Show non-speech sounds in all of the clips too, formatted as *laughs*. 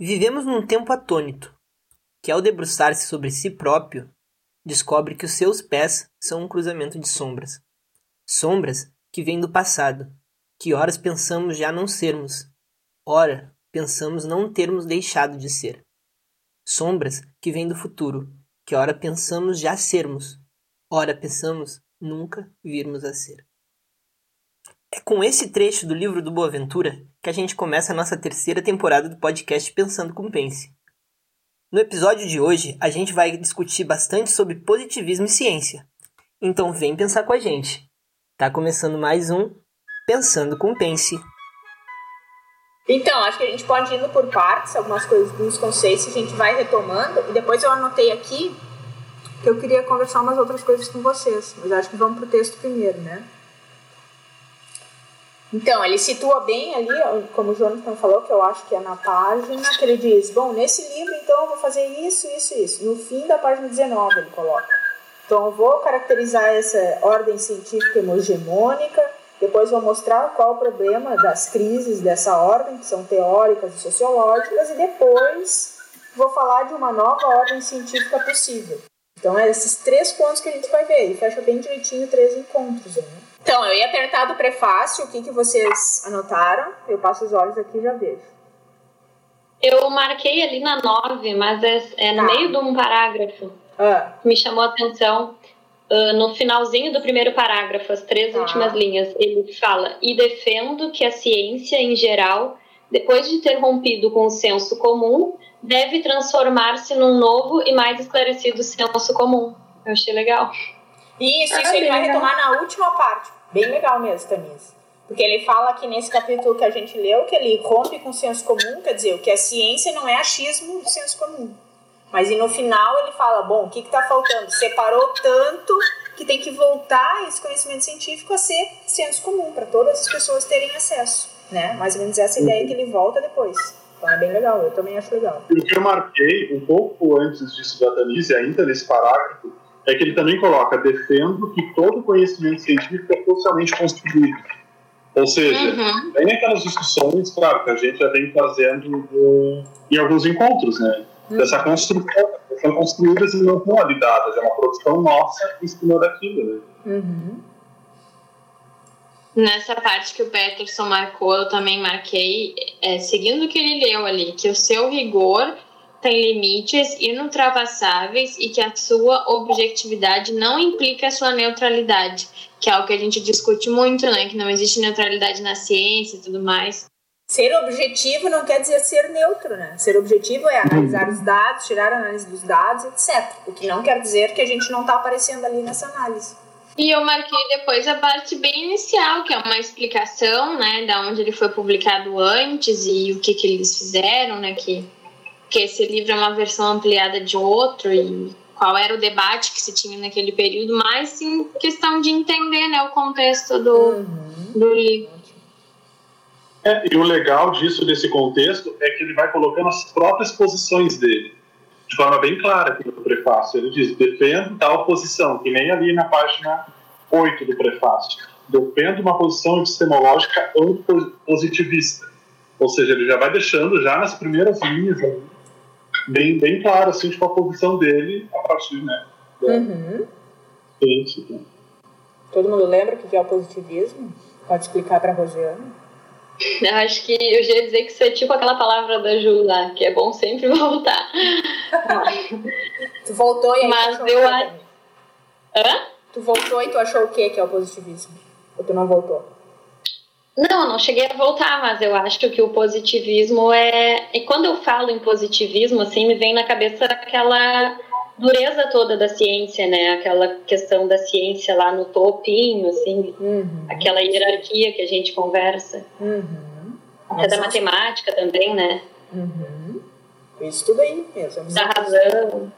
Vivemos num tempo atônito, que ao debruçar-se sobre si próprio, descobre que os seus pés são um cruzamento de sombras. Sombras que vêm do passado, que horas pensamos já não sermos, ora pensamos não termos deixado de ser. Sombras que vêm do futuro, que ora pensamos já sermos, ora pensamos nunca virmos a ser. É com esse trecho do livro do Boaventura que a gente começa a nossa terceira temporada do podcast Pensando com Pense. No episódio de hoje, a gente vai discutir bastante sobre positivismo e ciência. Então vem pensar com a gente. Tá começando mais um Pensando com Pense. Então, acho que a gente pode indo por partes, algumas coisas, alguns conceitos a gente vai retomando. E depois eu anotei aqui que eu queria conversar umas outras coisas com vocês. Mas acho que vamos pro texto primeiro, né? Então, ele situa bem ali, como o Jonathan falou, que eu acho que é na página, que ele diz, bom, nesse livro, então, eu vou fazer isso, isso, isso. No fim da página 19 ele coloca. Então, eu vou caracterizar essa ordem científica hegemônica, depois vou mostrar qual o problema das crises dessa ordem, que são teóricas e sociológicas, e depois vou falar de uma nova ordem científica possível. Então, é esses três pontos que a gente vai ver, e fecha bem direitinho três encontros, né? Então, eu ia apertar do prefácio, o que, que vocês anotaram? Eu passo os olhos aqui e já vejo. Eu marquei ali na 9, mas é, é no tá. meio de um parágrafo. Ah. Me chamou a atenção. Uh, no finalzinho do primeiro parágrafo, as três ah. últimas linhas, ele fala: E defendo que a ciência, em geral, depois de ter rompido com o senso comum, deve transformar-se num novo e mais esclarecido senso comum. Eu achei legal. Isso, isso ah, ele vai retomar na última parte. Bem legal mesmo, Tamis. Porque ele fala aqui nesse capítulo que a gente leu que ele rompe com o senso comum, quer dizer, o que a ciência não é achismo do senso comum. Mas e no final ele fala, bom, o que está faltando? Separou tanto que tem que voltar esse conhecimento científico a ser senso comum, para todas as pessoas terem acesso. Né? Mais ou menos essa ideia que ele volta depois. Então é bem legal, eu também acho legal. O que eu marquei um pouco antes disso da Tanise, ainda nesse parágrafo, é que ele também coloca: defendo que todo conhecimento científico é socialmente construído. Ou seja, uhum. tem aquelas discussões, claro, que a gente já vem fazendo eh, em alguns encontros, né? Uhum. Dessa construção, são construídas e não validadas, é uma produção nossa em cima daquilo, né? Uhum. Nessa parte que o Peterson marcou, eu também marquei, é, seguindo o que ele leu ali, que o seu rigor tem limites inultrapassáveis e que a sua objetividade não implica a sua neutralidade, que é o que a gente discute muito, né? Que não existe neutralidade na ciência e tudo mais. Ser objetivo não quer dizer ser neutro, né? Ser objetivo é analisar os dados, tirar a análise dos dados, etc. O que não quer dizer que a gente não está aparecendo ali nessa análise. E eu marquei depois a parte bem inicial, que é uma explicação, né, da onde ele foi publicado antes e o que que eles fizeram, né, que que esse livro é uma versão ampliada de outro e qual era o debate que se tinha naquele período, mas em questão de entender né, o contexto do, uhum. do livro. É, e o legal disso, desse contexto, é que ele vai colocando as próprias posições dele, de forma bem clara aqui no prefácio. Ele diz: defendo tal posição, que nem ali na página 8 do prefácio. Defendo uma posição epistemológica antipositivista. Ou seja, ele já vai deixando já nas primeiras linhas ali, bem, bem claro assim, tipo, a posição dele a partir né, da uhum. Né? Todo mundo lembra o que é o positivismo? Pode explicar para a Rosiane? Eu acho que eu já ia dizer que isso é tipo aquela palavra da Ju lá, que é bom sempre *laughs* voltar. tu voltou e aí Mas eu acho. Hã? Tu voltou e tu achou o que que é o positivismo? Ou tu não voltou? Não, não cheguei a voltar, mas eu acho que o positivismo é. E quando eu falo em positivismo, assim, me vem na cabeça aquela dureza toda da ciência, né? Aquela questão da ciência lá no topinho, assim, uhum. aquela hierarquia que a gente conversa. Uhum. Até da matemática também, né? Uhum. Isso tudo aí mesmo. Da razão.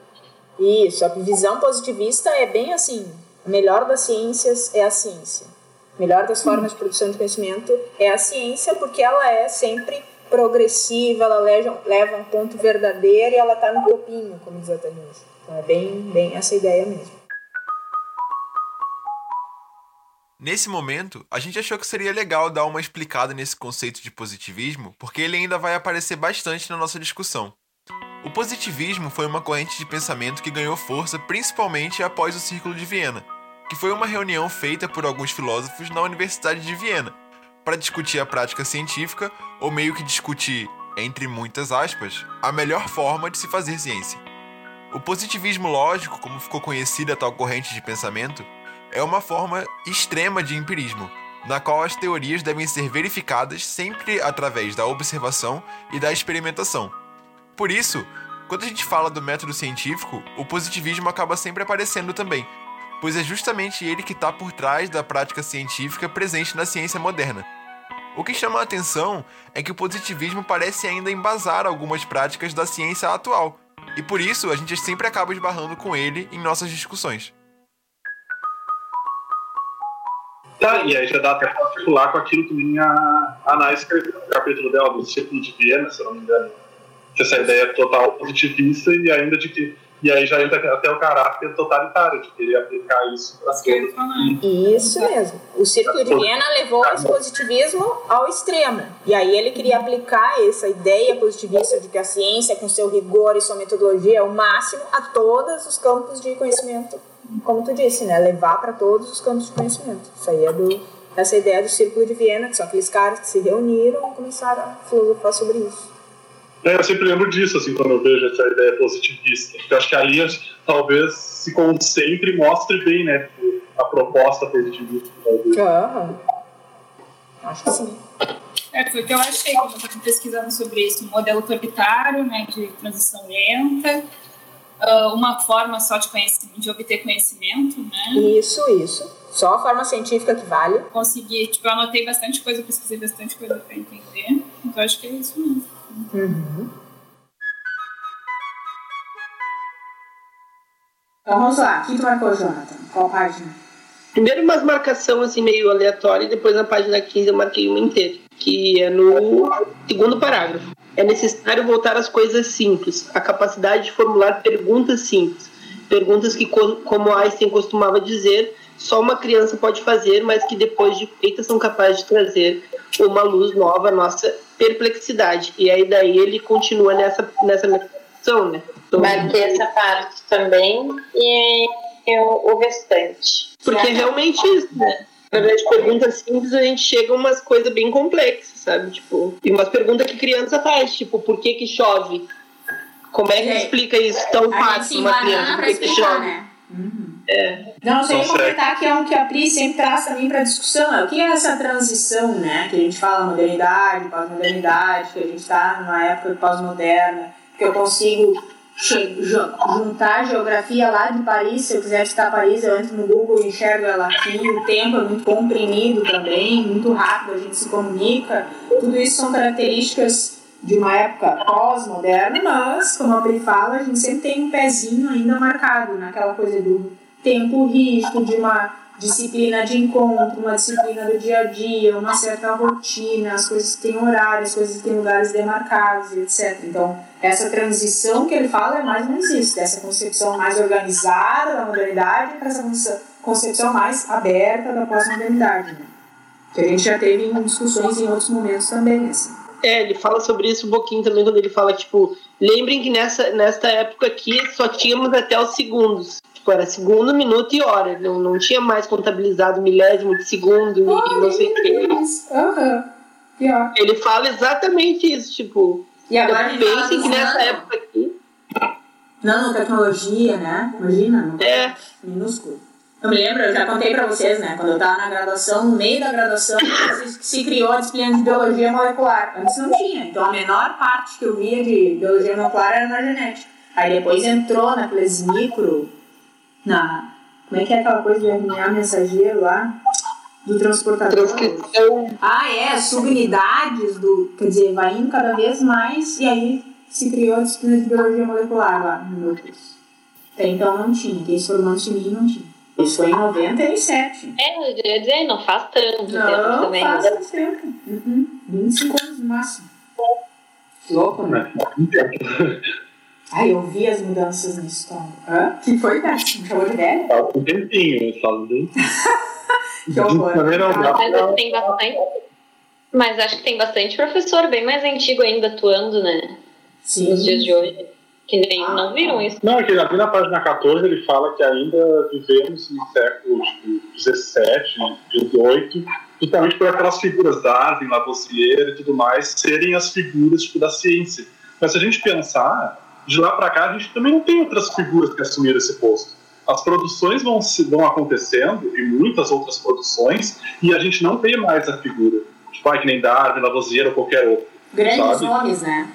Isso, a visão positivista é bem assim: a melhor das ciências é a ciência melhor das formas de produção de conhecimento é a ciência, porque ela é sempre progressiva, ela leva, um ponto verdadeiro e ela está no topinho, como diz a Tanise. Então é bem, bem essa ideia mesmo. Nesse momento, a gente achou que seria legal dar uma explicada nesse conceito de positivismo, porque ele ainda vai aparecer bastante na nossa discussão. O positivismo foi uma corrente de pensamento que ganhou força principalmente após o Círculo de Viena, que foi uma reunião feita por alguns filósofos na Universidade de Viena para discutir a prática científica, ou meio que discutir, entre muitas aspas, a melhor forma de se fazer ciência. O positivismo lógico, como ficou conhecida tal corrente de pensamento, é uma forma extrema de empirismo, na qual as teorias devem ser verificadas sempre através da observação e da experimentação por isso, quando a gente fala do método científico, o positivismo acaba sempre aparecendo também, pois é justamente ele que está por trás da prática científica presente na ciência moderna. O que chama a atenção é que o positivismo parece ainda embasar algumas práticas da ciência atual, e por isso a gente sempre acaba esbarrando com ele em nossas discussões. Tá, e aí já dá até para articular com aquilo que a Ana escreveu no capítulo dela do Círculo de Viena, se eu não me engano essa ideia total positivista e ainda de que e aí já entra até o caráter totalitário de querer aplicar isso para todos. Isso mesmo. O Círculo de Viena levou esse positivismo ao extremo. E aí ele queria aplicar essa ideia positivista de que a ciência, com seu rigor e sua metodologia, é o máximo a todos os campos de conhecimento. Como tu disse, né? Levar para todos os campos de conhecimento. Isso aí é do, essa ideia do Círculo de Viena, que são aqueles caras que se reuniram e começaram a filosofar sobre isso. É, eu sempre lembro disso, assim, quando eu vejo essa ideia positivista. Porque eu acho que ali talvez se concentre e mostre bem, né, a proposta positivista. Aham. Acho que sim. É, foi o que eu achei quando eu estava pesquisando sobre isso. Um modelo autoritário, né, de transição lenta, uh, uma forma só de, conhecimento, de obter conhecimento, né? Isso, isso. Só a forma científica que vale. Consegui, tipo, eu anotei bastante coisa, pesquisei bastante coisa para entender. Então, acho que é isso mesmo. Uhum. Então vamos lá, quem tu marcou, Jonathan? Qual página? Primeiro umas marcação assim meio aleatória e depois na página 15 eu marquei uma inteira, que é no segundo parágrafo. É necessário voltar às coisas simples, a capacidade de formular perguntas simples. Perguntas que, como Einstein costumava dizer, só uma criança pode fazer, mas que depois de feitas são capazes de trazer uma luz nova à nossa perplexidade. E aí daí ele continua nessa, nessa meditação, né? Então, Marquei essa parte também e, o, o restante. Porque é realmente isso, né? Na verdade, perguntas simples, a gente chega a umas coisas bem complexas, sabe? Tipo, e umas perguntas que criança faz, tipo, por que que chove? Como é que é. explica isso tão fácil uma criança? Por que, que chove? Né? Uhum. É. Não, só ia comentar que é um que a Pri sempre traz também para discussão. É, o que é essa transição, né? Que a gente fala modernidade, pós-modernidade, que a gente está numa época pós-moderna, que eu consigo juntar a geografia lá de Paris, se eu quiser visitar Paris, eu entro no Google e enxergo ela aqui, o tempo é muito comprimido também, muito rápido, a gente se comunica. Tudo isso são características de uma época pós-moderna, mas, como a Pri fala, a gente sempre tem um pezinho ainda marcado naquela coisa do tempo rígido, de uma disciplina de encontro, uma disciplina do dia a dia, uma certa rotina, as coisas têm horários, as coisas têm lugares demarcados, etc. Então, essa transição que ele fala é mais ou menos isso, dessa concepção mais organizada da modernidade para essa concepção mais aberta da pós-modernidade, né? que a gente já teve em discussões em outros momentos também, assim. É, ele fala sobre isso um pouquinho também quando ele fala, tipo, lembrem que nessa, nessa época aqui só tínhamos até os segundos. Tipo, era segundo, minuto e hora. Não, não tinha mais contabilizado milésimo de segundo oh, e não sei o quê. Uhum. Yeah. Ele fala exatamente isso, tipo. E agora pensem que nessa época aqui. Nanotecnologia, né? Imagina, é. minúsculo. Eu me lembro, eu já contei para vocês, né? Quando eu estava na graduação, no meio da graduação, *coughs* se criou a disciplina de biologia molecular. Antes não tinha. Então a menor parte que eu via de biologia molecular era na genética. Aí depois entrou naqueles micro. Na. Como é que é aquela coisa de RNA mensageiro lá? Do transportador. Transcrição. Ah, é, subunidades do. Quer dizer, vai indo cada vez mais e aí se criou a disciplina de biologia molecular lá no meu curso. Até então não tinha. Quem se formou antes de mim não tinha. Isso foi em 97. É, eu ia dizer, não faz tanto não, tempo também. Não faz tempo. Uhum. 25 anos no máximo. Que louco, né? Ai, eu vi as mudanças na história. Hã? Que foi, Tati? Me chamou de velha? Faz um tempinho, faz um *laughs* que horror. Mas acho que tem bastante. Mas acho que tem bastante professor bem mais antigo ainda atuando, né? Sim. Nos dias de hoje. Que nem ah, não viram isso. Não, aqui, aqui na página 14 ele fala que ainda vivemos no século XVII, XVIII, justamente por aquelas figuras Darwin, Lavoisier e tudo mais serem as figuras tipo, da ciência. Mas se a gente pensar, de lá para cá a gente também não tem outras figuras que assumiram esse posto. As produções vão, vão acontecendo, e muitas outras produções, e a gente não tem mais a figura. Tipo, que nem Darwin, Lavoisier ou qualquer outro. Grandes sabe? nomes, né?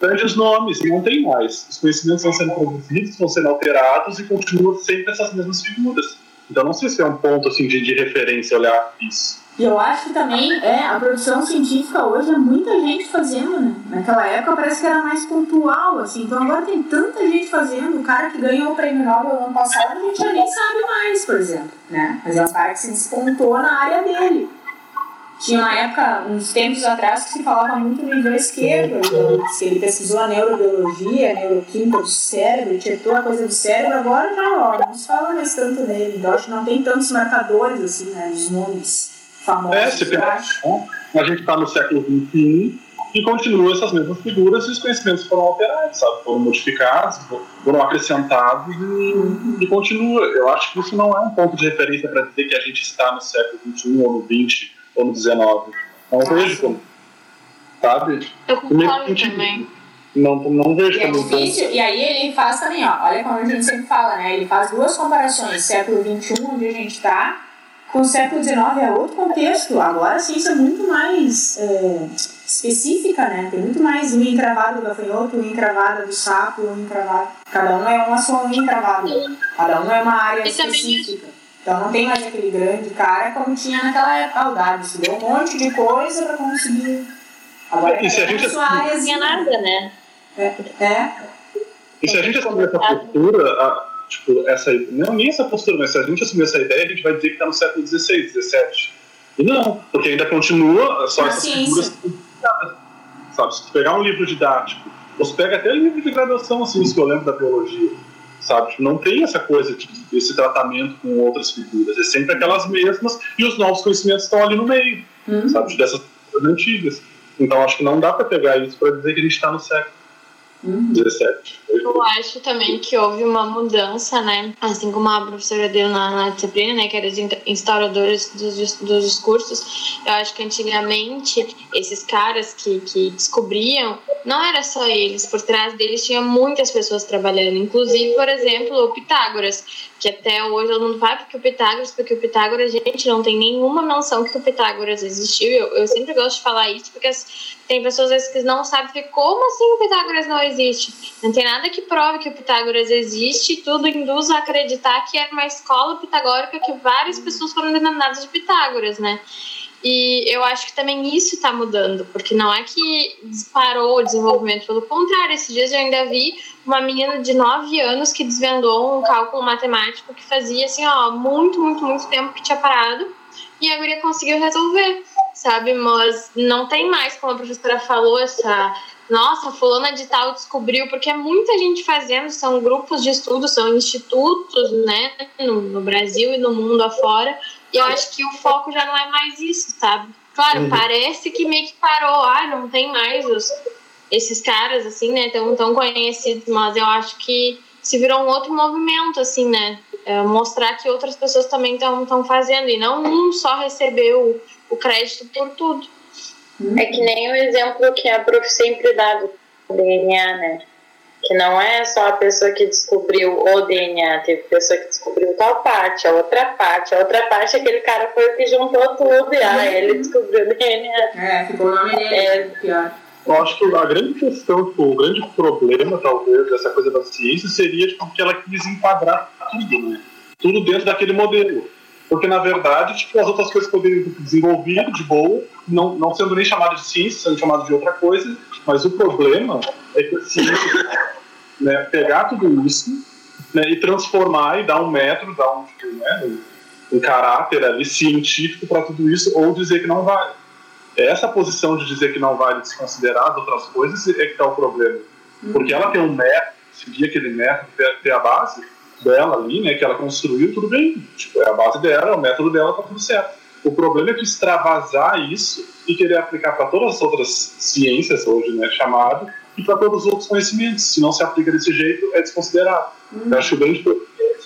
grandes nomes, não tem mais. Os conhecimentos vão sendo produzidos, vão sendo alterados e continuam sempre essas mesmas figuras. Então não sei se é um ponto assim, de, de referência olhar isso. E eu acho que também é, a produção científica hoje é muita gente fazendo, né? Naquela época parece que era mais pontual, assim. Então agora tem tanta gente fazendo. O cara que ganhou o prêmio Nobel no ano passado, a gente já nem sabe mais, por exemplo. Né? Mas é um cara que se despontou na área dele. Tinha uma época, uns tempos atrás, que se falava muito no nível esquerdo, se ele pesquisou a neurobiologia, a neuroquímica do cérebro, tietou a coisa do cérebro, agora já ó, não se fala mais tanto nele. Eu acho que não tem tantos marcadores, assim, né, os nomes famosos. É, se a gente está no século XXI e continua essas mesmas figuras e os conhecimentos foram alterados, sabe? Foram modificados, foram acrescentados e, e continua. Eu acho que isso não é um ponto de referência para dizer que a gente está no século XXI ou no XX ou no 19. Não vejo como. Sabe? Eu concordo também. Não, não vejo como. É difícil, e aí ele faz também, ó. Olha como a gente sempre fala, né? Ele faz duas comparações, século XXI, onde a gente está, com o século XIX é outro contexto. Agora a ciência é muito mais é, específica, né? Tem muito mais unha encravada do gafanhoto, unha encravada do sapo, unha encravada. Cada um é uma só unha encravada. Cada um é uma área específica. Então não tem mais aquele grande cara como tinha naquela época. O Dado estudou um monte de coisa para conseguir. Agora e se a gente sua área tinha nada, né? É. é. E se a gente assumir essa postura, a, tipo, essa, não nem essa postura, mas se a gente assumir essa ideia, a gente vai dizer que está no século XVI, XVII. E não, porque ainda continua só essas figuras Sabe, se tu pegar um livro didático, você pega até livro de graduação, assim, isso que eu lembro da biologia sabe? Tipo, não tem essa coisa, de, esse tratamento com outras figuras. É sempre aquelas mesmas e os novos conhecimentos estão ali no meio, uhum. sabe? Dessas figuras antigas. Então, acho que não dá para pegar isso para dizer que a gente está no século Uhum. 17. Eu acho também que houve uma mudança, né? Assim como a professora deu na, na disciplina, né? Que era os instauradores dos, dos discursos. Eu acho que antigamente esses caras que, que descobriam, não era só eles, por trás deles tinha muitas pessoas trabalhando. Inclusive, por exemplo, o Pitágoras, que até hoje todo mundo vai porque o Pitágoras, porque o Pitágoras, gente, não tem nenhuma noção que o Pitágoras existiu. Eu, eu sempre gosto de falar isso, porque tem pessoas às vezes que não sabem como assim o Pitágoras não existe. Não tem nada que prove que o Pitágoras existe, tudo induz a acreditar que era uma escola pitagórica que várias pessoas foram denominadas de Pitágoras, né? E eu acho que também isso está mudando, porque não é que disparou o desenvolvimento, pelo contrário, esses dias eu ainda vi uma menina de 9 anos que desvendou um cálculo matemático que fazia assim, ó, muito, muito, muito tempo que tinha parado e a guria conseguiu resolver sabe? Mas não tem mais, como a professora falou, essa. Nossa, fulana de tal descobriu, porque é muita gente fazendo, são grupos de estudo, são institutos, né, no, no Brasil e no mundo afora, e eu acho que o foco já não é mais isso, sabe? Claro, uhum. parece que meio que parou, ah, não tem mais os, esses caras, assim, né, tão, tão conhecidos, mas eu acho que se virou um outro movimento, assim, né, é mostrar que outras pessoas também estão fazendo, e não um só recebeu o crédito por tudo. É que nem o exemplo que a prof sempre dá do DNA, né? Que não é só a pessoa que descobriu o DNA, teve pessoa que descobriu tal parte, a outra parte, a outra parte, aquele cara foi o que juntou tudo, e ah, ele descobriu o DNA. É, ficou o nome dele, é, pior. Eu acho que a grande questão, tipo, o grande problema, talvez, dessa coisa da ciência seria tipo, que ela quis enquadrar tudo, né? Tudo dentro daquele modelo. Porque, na verdade, tipo, as outras coisas poderiam ser desenvolvidas de boa, não, não sendo nem chamado de ciência, sendo chamado de outra coisa, mas o problema é que a ciência né, pegar tudo isso né, e transformar e dar um método, dar um, né, um caráter ali científico para tudo isso, ou dizer que não vale. Essa posição de dizer que não vale desconsiderar as outras coisas é que está o problema. Porque ela tem um método, seguir aquele método, ter, ter a base, dela ali, né, que ela construiu, tudo bem. Tipo, é a base dela, é o método dela, tá tudo certo. O problema é tu extravasar isso e querer aplicar para todas as outras ciências, hoje né, chamado, e para todos os outros conhecimentos. Se não se aplica desse jeito, é desconsiderado. Hum. Eu acho grande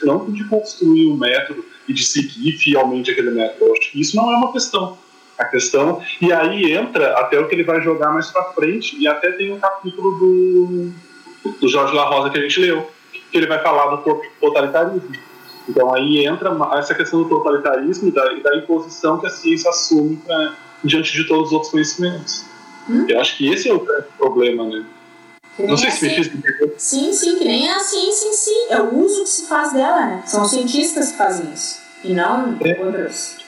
não de construir um método e de seguir fielmente aquele método. Eu acho que isso não é uma questão. A questão. E aí entra até o que ele vai jogar mais para frente, e até tem um capítulo do, do Jorge La Rosa que a gente leu, que ele vai falar do totalitarismo. Então aí entra essa questão do totalitarismo e da, e da imposição que a ciência assume pra, diante de todos os outros conhecimentos. Hum? Eu acho que esse é o problema, né? Não sei se me fiz Sim, sim, que nem a ciência em si. É o uso que se faz dela, né? São cientistas que fazem isso. E não é. outras.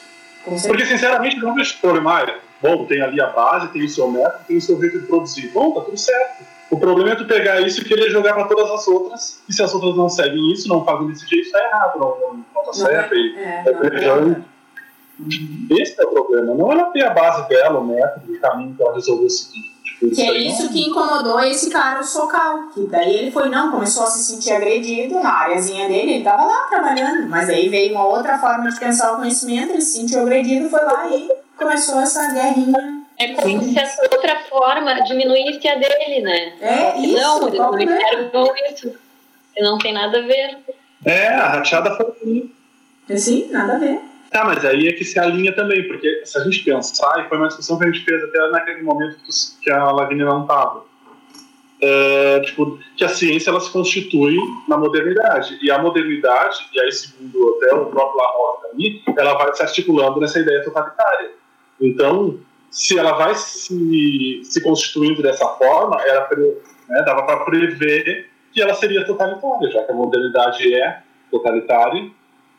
Porque, sinceramente, não vejo problema. Bom, tem ali a base, tem o seu método, tem o seu jeito de produzir. Bom, tá tudo certo. O problema é tu pegar isso e querer jogar para todas as outras. E se as outras não seguem isso, não fazem desse jeito, tá errado, não, não, não tá certo. É, e é, é, uhum. Esse é o problema. Não ela ter a base dela, o método, o caminho que ela resolveu seguir. Que é isso que incomodou esse cara, o Socal. Que daí ele foi, não, começou a se sentir agredido na áreazinha dele, ele tava lá trabalhando. Mas aí veio uma outra forma de pensar o conhecimento, ele se sentiu agredido, foi lá e começou essa guerrinha. É como Sim. se essa outra forma diminuísse a dele, né? É, isso. Não, eles não enxergam isso. Não tem nada a ver. É, a rachada foi. Sim, nada a ver. Tá, mas aí é que se alinha também, porque se a gente pensar, e foi uma discussão que a gente fez até naquele momento que a Lavínia não estava, é, tipo, que a ciência ela se constitui na modernidade. E a modernidade, e aí segundo até o próprio Laroca ali, ela vai se articulando nessa ideia totalitária. Então, se ela vai se, se constituindo dessa forma, era, né, dava para prever que ela seria totalitária, já que a modernidade é totalitária,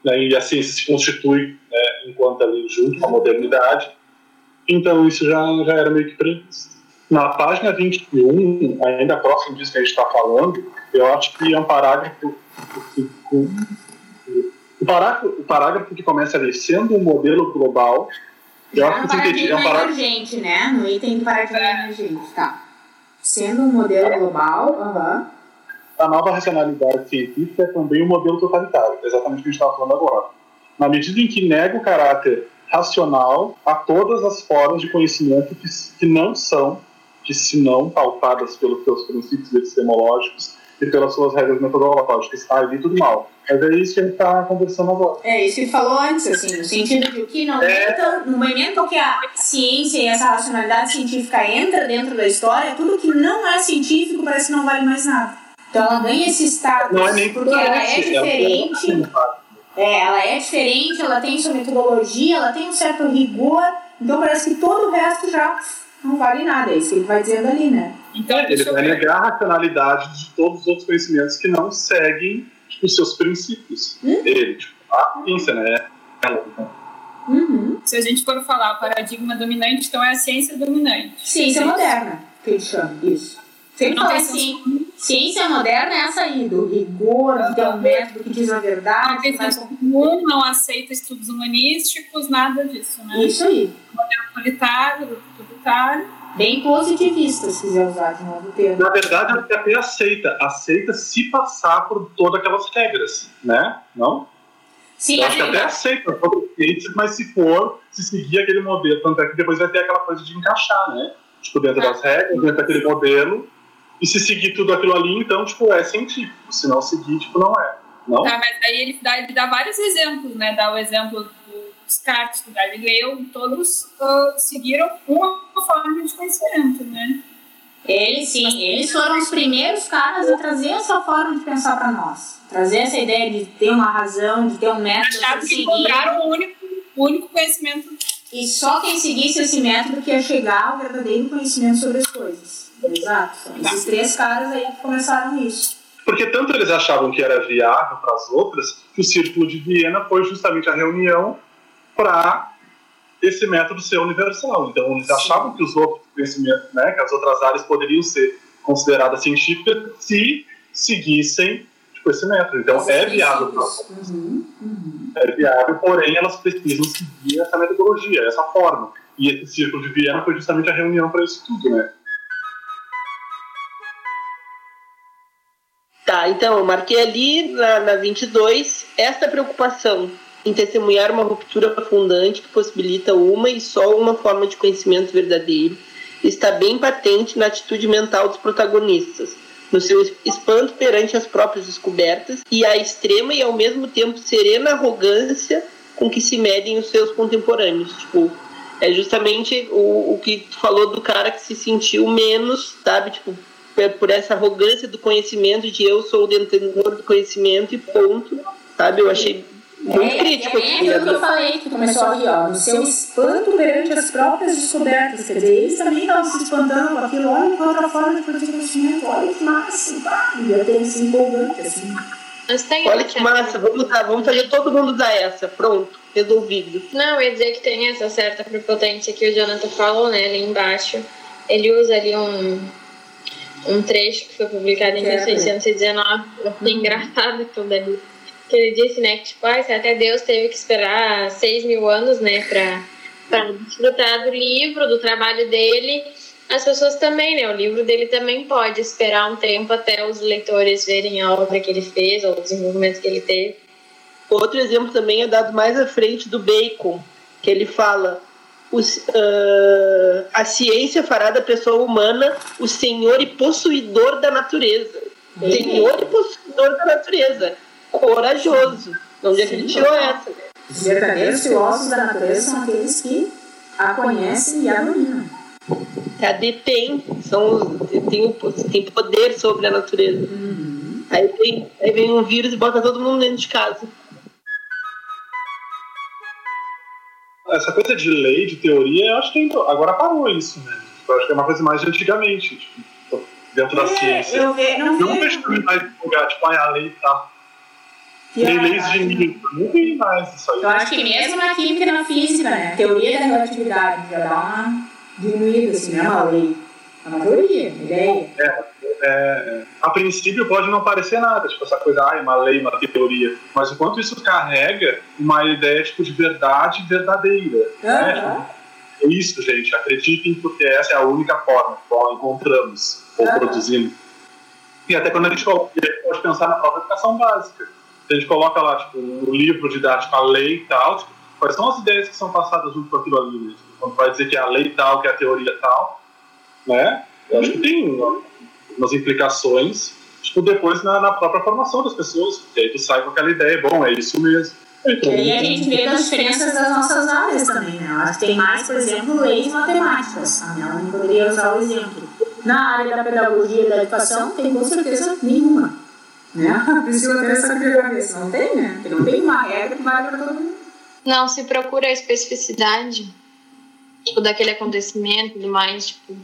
né, e a ciência se constitui né, enquanto ali junto com a modernidade. Então isso já, já era meio que previsto. Na página 21, ainda próximo disso que a gente está falando, eu acho que é um parágrafo. O parágrafo, o parágrafo que começa ali, sendo um modelo global. Eu acho que é um parágrafo. emergente, né? No item do paradigma emergente, tá. Sendo um modelo global, aham. A nova racionalidade científica é também um modelo totalitário, exatamente o que a gente estava falando agora. Na medida em que nega o caráter racional a todas as formas de conhecimento que, que não são, que se não pautadas pelos seus princípios epistemológicos e pelas suas regras metodológicas. Ah, ali tudo mal. Mas é isso que a gente está conversando agora. É isso que falou antes, assim, no sentido de que no, é... momento, no momento que a ciência e essa racionalidade científica entra dentro da história, tudo que não é científico parece que não vale mais nada. Então ela ganha esse status não é nem porque ela é, é diferente. É, ela é diferente, ela tem sua metodologia, ela tem um certo rigor, então parece que todo o resto já não vale nada, é isso que ele vai dizendo ali, né? Então, ele vai negar a racionalidade de todos os outros conhecimentos que não seguem tipo, os seus princípios. Hum? Ele, tipo, a ciência, né? Uhum. Se a gente for falar paradigma dominante, então é a ciência dominante. Ciência moderna, que eles chamam, isso. Sempre fala assim, ciência moderna é essa aí, do rigor, de ter um método que diz a verdade. Não tem comum, não aceita estudos humanísticos, nada disso, né? Isso aí. Modelo autoritário, autoritário. Bem positivista, se quiser usar de novo o termo. Na verdade, ela até aceita. Aceita se passar por todas aquelas regras, né? Não? Sim, Eu acho que até aceita mas se for, se seguir aquele modelo, tanto é que depois vai ter aquela coisa de encaixar, né? Tipo, dentro das regras, dentro daquele modelo, e se seguir tudo aquilo ali, então, tipo, é científico. Se não seguir, tipo, não é. Não? Tá, mas aí ele dá, ele dá vários exemplos, né? Dá o exemplo do Descartes, do Galileu, todos uh, seguiram uma forma de conhecimento, né? Eles sim, eles foram os primeiros caras a trazer essa forma de pensar para nós. Trazer essa ideia de ter uma razão, de ter um método Acharam que encontraram o único, o único conhecimento. E só quem seguisse esse método que ia chegar ao verdadeiro conhecimento sobre as coisas. Exato. São esses três caras aí que começaram isso. Porque tanto eles achavam que era viável para as outras, que o Círculo de Viena foi justamente a reunião para esse método ser universal. Então, eles Sim. achavam que os outros conhecimentos, né, que as outras áreas poderiam ser consideradas científicas se seguissem tipo, esse método. Então, Os é viável para uhum, uhum. É viável, porém, elas precisam seguir essa metodologia, essa forma. E esse Círculo de Viena foi justamente a reunião para isso tudo, né? Tá, então eu marquei ali na, na 22 esta preocupação em testemunhar uma ruptura fundante que possibilita uma e só uma forma de conhecimento verdadeiro está bem patente na atitude mental dos protagonistas, no seu espanto perante as próprias descobertas e a extrema e ao mesmo tempo serena arrogância com que se medem os seus contemporâneos. Tipo, é justamente o, o que tu falou do cara que se sentiu menos, sabe? Tipo, por essa arrogância do conhecimento de eu sou o detentor do conhecimento e ponto, sabe? Eu achei muito é, crítico. É, é aquilo que eu falei, que começou ali, ó, no seu espanto perante as próprias descobertas. Quer dizer, eles também estavam se espantando com aquilo. Olha que outra forma de produzir conhecimento, olha que massa, pá, e até esse empolgante, assim. Olha que massa, vamos, usar, vamos fazer todo mundo usar essa, pronto, resolvido. Não, eu ia dizer que tem essa certa prepotência que o Jonathan falou, né, ali embaixo. Ele usa ali um, um trecho que foi publicado em 1619, é engraçado aquilo dali que ele disse, né, que tipo, ah, até Deus teve que esperar seis mil anos, né, para para desfrutar do livro, do trabalho dele, as pessoas também, né? O livro dele também pode esperar um tempo até os leitores verem a obra que ele fez ou o desenvolvimento que ele teve. Outro exemplo também é dado mais à frente do Bacon, que ele fala: os, uh, a ciência fará da pessoa humana o senhor e possuidor da natureza. Senhor e possuidor da natureza corajoso. Onde é que ele tirou essa? Os verdadeiros filósofos da natureza são aqueles que a conhecem e a dominam. A detém, são, tem, tem poder sobre a natureza. Uhum. Aí, vem, aí vem um vírus e bota todo mundo dentro de casa. Essa coisa de lei, de teoria, eu acho que agora parou isso, né? Eu acho que é uma coisa mais de antigamente, tipo, dentro da é, ciência. Eu, ve, não, não vejo mais divulgar, tipo, ah, a lei tá tem leis de nível, não tem mais isso aí. Eu acho que mesmo na química e na física, né? Teoria da relatividade já dá uma diminuída, assim, não é uma lei. É uma ideia. É, é, a princípio pode não parecer nada, tipo essa coisa, ah, uma lei, uma teoria. Mas enquanto isso carrega uma ideia tipo, de verdade verdadeira. Uhum. Né? É isso, gente. Acreditem, porque essa é a única forma que nós encontramos ou uhum. produzindo. E até quando a gente pode pensar na própria educação básica a gente coloca lá, tipo, no livro didático a lei e tal, tipo, quais são as ideias que são passadas junto com aquilo ali, né? Tipo, quando vai dizer que é a lei tal, que é a teoria tal, né? Eu acho que tem umas implicações, tipo, depois na, na própria formação das pessoas, porque aí tu sai com aquela ideia, bom, é isso mesmo. Então, e aí a gente vê as diferenças das nossas áreas também, né? Eu acho que tem mais, por exemplo, leis matemáticas. A Melanie poderia usar o exemplo. Na área da pedagogia e da educação, tem com certeza nenhuma. Né? *laughs* A pessoa tem essa cabeça. Não tem, né? Porque não tem uma regra que vale para todo mundo. Não, se procura a especificidade tipo, daquele acontecimento e tudo mais, tipo,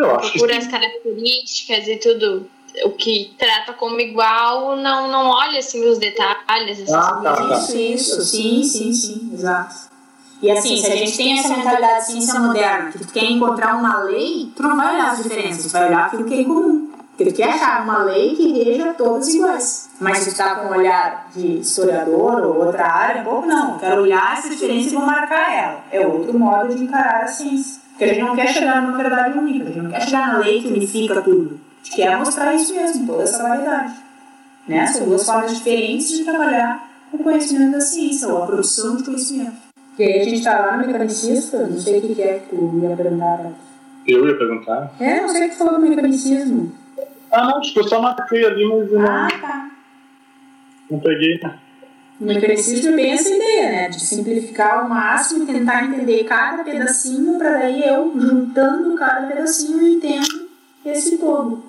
procura as características e tudo o que trata como igual, não, não olha assim os detalhes. Assim, ah, tá, tá. Isso, isso, sim, sim, sim, exato. E assim, se a gente tem essa mentalidade de ciência moderna, que tu quer encontrar uma lei, tu não vai olhar as diferenças, tu vai olhar aquilo que é comum. Porque tu quer achar uma lei que reja todos iguais. Mas se está com um olhar de historiador ou outra área, pouco não. Eu quero olhar essa diferença e vou marcar ela. É outro modo de encarar a ciência. Porque a gente não quer chegar numa verdade única, a gente não quer chegar na lei que unifica tudo. A gente quer mostrar isso mesmo, toda essa variedade. Né? São duas formas diferentes de trabalhar o conhecimento da ciência, ou a produção de conhecimento. Porque aí a gente está lá no mecanicista, não sei o que é que tu ia perguntar. Eu ia perguntar? É, não sei o que falou do mecanicismo. Ah, não, tipo, eu só marquei ali, mas não. Ah, tá. Não peguei. O mecanicismo é bem essa ideia, né? De simplificar ao máximo tentar entender cada pedacinho, para daí eu, juntando cada pedacinho, eu entendo esse todo.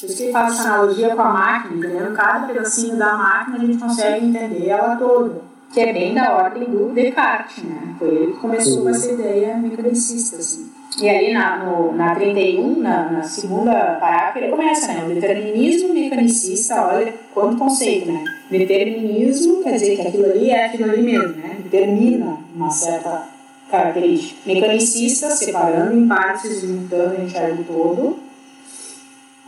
Por isso que faz essa analogia com a máquina, entendendo cada pedacinho da máquina, a gente consegue entender ela toda. Que é bem da ordem do Descartes, né? Foi ele que começou com essa ideia mecanicista, assim. E ali na, no, na 31, na, na segunda parágrafo, ele começa, né? O determinismo mecanicista, olha quanto conceito, né? Determinismo quer dizer que aquilo ali é aquilo ali mesmo, né? Determina uma certa característica. Mecanicista, separando em partes, juntando, enxerga o todo.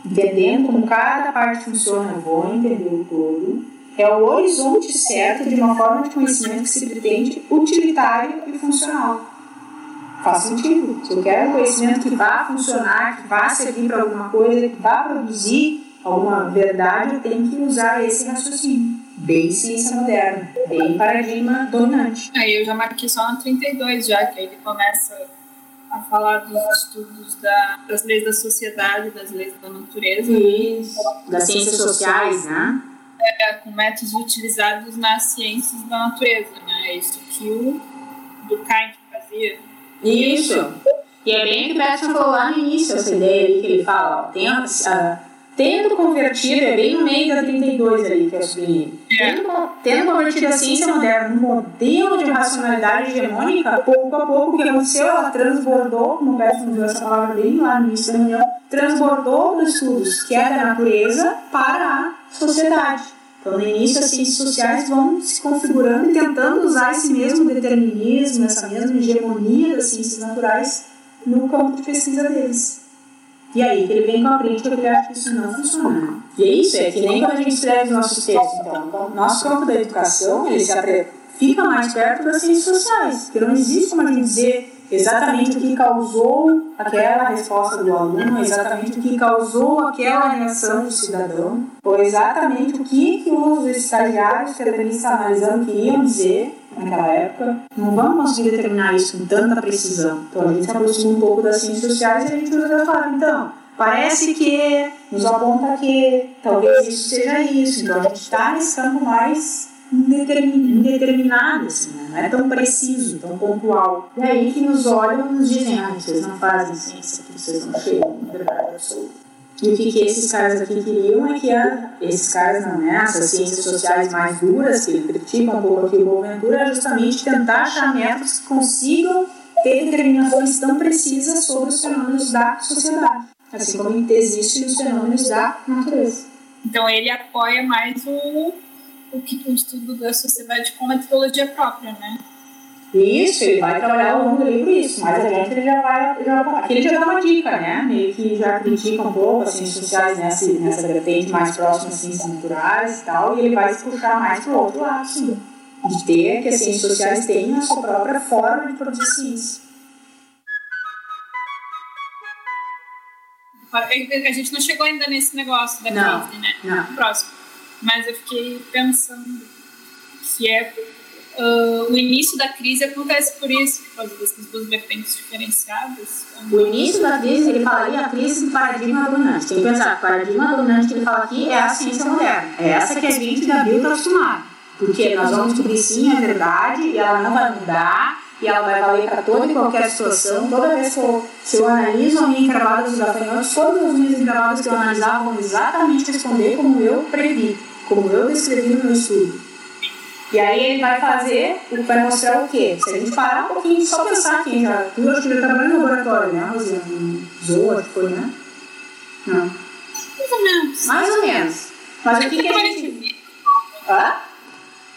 Entendendo como cada parte funciona, eu vou entender o todo. É o horizonte certo de uma forma de conhecimento que se pretende utilitário e funcional faz sentido. Se eu quero conhecimento que vá funcionar, que vá servir para alguma coisa, que vá produzir alguma verdade, eu tenho que usar esse raciocínio. Bem ciência moderna, bem paradigma dominante. Aí eu já marquei só no 32 já, que aí ele começa a falar dos estudos da, das leis da sociedade, das leis da natureza. Isso, das ciências sociais, né? É, com métodos utilizados nas ciências da natureza, né? É isso que o Durkheim fazia. Isso. E é bem o que o Peterson falou lá no início, essa ideia ali que ele fala, ó, tendo convertido, é bem no meio da 32 ali que o sublinho, é. tendo, tendo convertido a ciência moderna num modelo de racionalidade hegemônica, pouco a pouco o que aconteceu, ela transbordou, como o Peterson usou essa palavra bem lá no início da reunião, transbordou dos estudos que é da natureza para a sociedade. Então, no início, as ciências sociais vão se configurando e tentando usar esse mesmo determinismo, essa mesma hegemonia das ciências naturais no campo de pesquisa deles. E aí que ele vem com a crítica que ele acha que isso não funciona. E é isso, é que nem quando a gente escreve os nossos textos. Então, o nosso campo da educação, ele se fica mais perto das ciências sociais, porque não existe como a gente dizer exatamente o que causou aquela resposta do aluno, exatamente o que causou aquela reação do cidadão, ou exatamente o que, que os estagiários que a Denise está analisando queriam dizer naquela época. Não vamos conseguir determinar isso com tanta precisão. Então a gente se aproxima um pouco das ciências sociais e a gente usa falar, então, parece que nos aponta que talvez isso seja isso. Então a gente está nesse campo mais indeterminado, assim, né? não é tão preciso, tão pontual. E aí que nos olham e nos dizem, ah, vocês não fazem ciência, que vocês não chegam na verdade absoluta. E o que, que esses caras aqui queriam é que a, esses caras, não, né, essas ciências sociais mais duras, que ele critica um pouco aqui o Boaventura, é justamente tentar achar métodos que consigam ter determinações tão precisas sobre os fenômenos da sociedade, assim como existem os fenômenos da natureza. Então ele apoia mais o o, que, o estudo da sociedade com metodologia própria, né? Isso, ele vai trabalhar ao longo do livro isso, mas a gente já vai. Já, aqui ele já dá uma dica, né? Meio que já critica um pouco as ciências sociais nessa, nessa vertente mais próxima às ciências naturais e tal, e ele vai se puxar mais para o outro lado, sim. De ter que as ciências sociais tenham a sua própria forma de produzir ciência. A gente não chegou ainda nesse negócio da crise, né? Não. Próximo mas eu fiquei pensando que é uh, o início da crise acontece por isso, por causa dessas duas vertentes diferenciadas. O início da crise, ele falaria a crise do paradigma dominante. Tem que pensar, o paradigma dominante que ele fala aqui é a ciência moderna. É essa que a gente já viu está acostumado. Porque nós vamos descobrir sim a verdade e ela não vai mudar e ela vai valer para toda e qualquer situação. Toda vez que eu, eu analiso a minha encravada dos gafanhotos, todas as minhas encravadas que eu analisava vão exatamente responder como eu previ, como eu descrevi no meu estudo. E aí ele vai fazer, ele vai mostrar o quê? Se a gente parar um pouquinho, só pensar aqui, já, tu acho que ele trabalhou no laboratório, né, Rosiane? Zoa, que foi, né? Não. Mais ou menos. Mais ou menos. Mas o que, que a gente... Hã?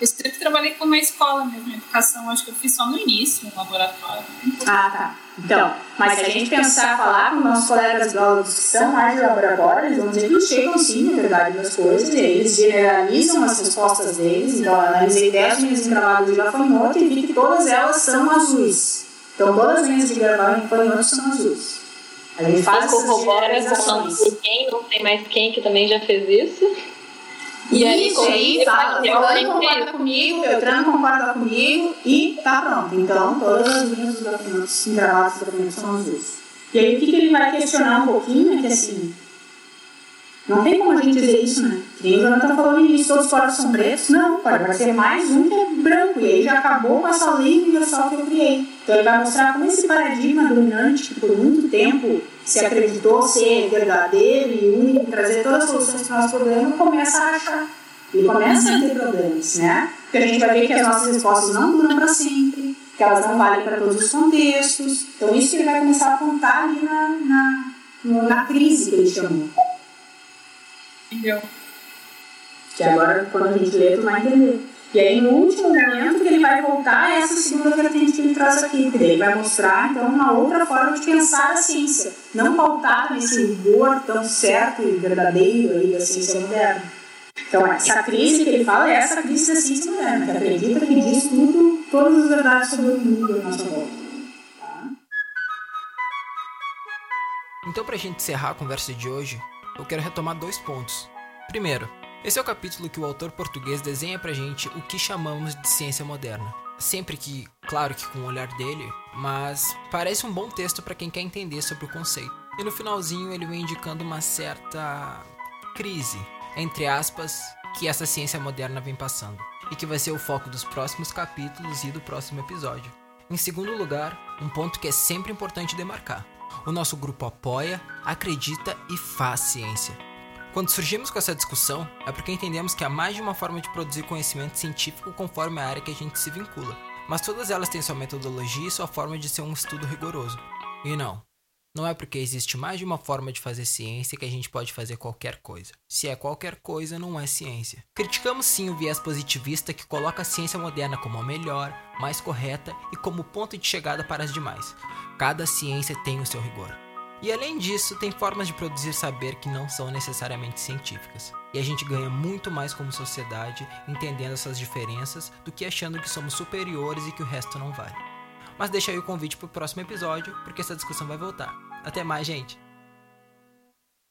Eu sempre trabalhei com uma escola mesmo, educação, acho que eu fiz só no início, no laboratório. Ah, tá. Então, mas se a gente pensar, falar com nossos colegas biólogos que são mais de laboratório, eles vão dizer que eles chegam sim na verdade das coisas, e eles generalizam as respostas deles. Então, eu analisei 10 linhas de gravado de gafanhoto e vi que todas elas são azuis. Então, todas as linhas de gafanhoto são azuis. A gente faz essas generalizações. Quem não tem mais quem que também já fez isso? E aí, Isso, aí fala, fulano concorda comigo, Beltrano concorda comigo e tá pronto. Então, todas as linhas dos documentos gravados dos documentos são azuis. E aí, o que, que ele vai questionar um pouquinho é que assim, não tem como a gente dizer isso, né? Nem o Jonathan falou no início, todos os poros são pretos. Não, pode ser mais um que é branco. E aí já acabou com essa lei universal que eu criei. Então ele vai mostrar como esse paradigma dominante, que por muito tempo se acreditou ser verdadeiro e único, trazer todas as soluções para o nosso problema, começa a achar. E começa a ter problemas, né? Porque a gente vai ver que as nossas respostas não duram para sempre, que elas não valem para todos os contextos. Então isso que ele vai começar a apontar ali na, na, na crise que ele chamou. Entendeu? Que agora, quando a gente lê, tu vai entender. E aí, no último momento, que ele vai voltar a essa segunda vertente que ele traz aqui, que ele vai mostrar, então, uma outra forma de pensar a ciência, não pautada nesse rigor tão certo e verdadeiro aí da ciência moderna. Então, essa crise que ele fala é essa crise da ciência moderna, que acredita que diz tudo, todas as verdades sobre o mundo à nossa volta. Tá? Então, para a gente encerrar a conversa de hoje, eu quero retomar dois pontos. Primeiro, esse é o capítulo que o autor português desenha pra gente o que chamamos de ciência moderna. Sempre que, claro que com o olhar dele, mas parece um bom texto para quem quer entender sobre o conceito. E no finalzinho ele vem indicando uma certa crise, entre aspas, que essa ciência moderna vem passando, e que vai ser o foco dos próximos capítulos e do próximo episódio. Em segundo lugar, um ponto que é sempre importante demarcar. O nosso grupo apoia, acredita e faz ciência. Quando surgimos com essa discussão, é porque entendemos que há mais de uma forma de produzir conhecimento científico conforme a área que a gente se vincula, mas todas elas têm sua metodologia e sua forma de ser um estudo rigoroso. E não, não é porque existe mais de uma forma de fazer ciência que a gente pode fazer qualquer coisa. Se é qualquer coisa, não é ciência. Criticamos sim o viés positivista que coloca a ciência moderna como a melhor, mais correta e como ponto de chegada para as demais. Cada ciência tem o seu rigor. E além disso, tem formas de produzir saber que não são necessariamente científicas. E a gente ganha muito mais como sociedade entendendo essas diferenças do que achando que somos superiores e que o resto não vale. Mas deixa aí o convite para o próximo episódio, porque essa discussão vai voltar. Até mais, gente!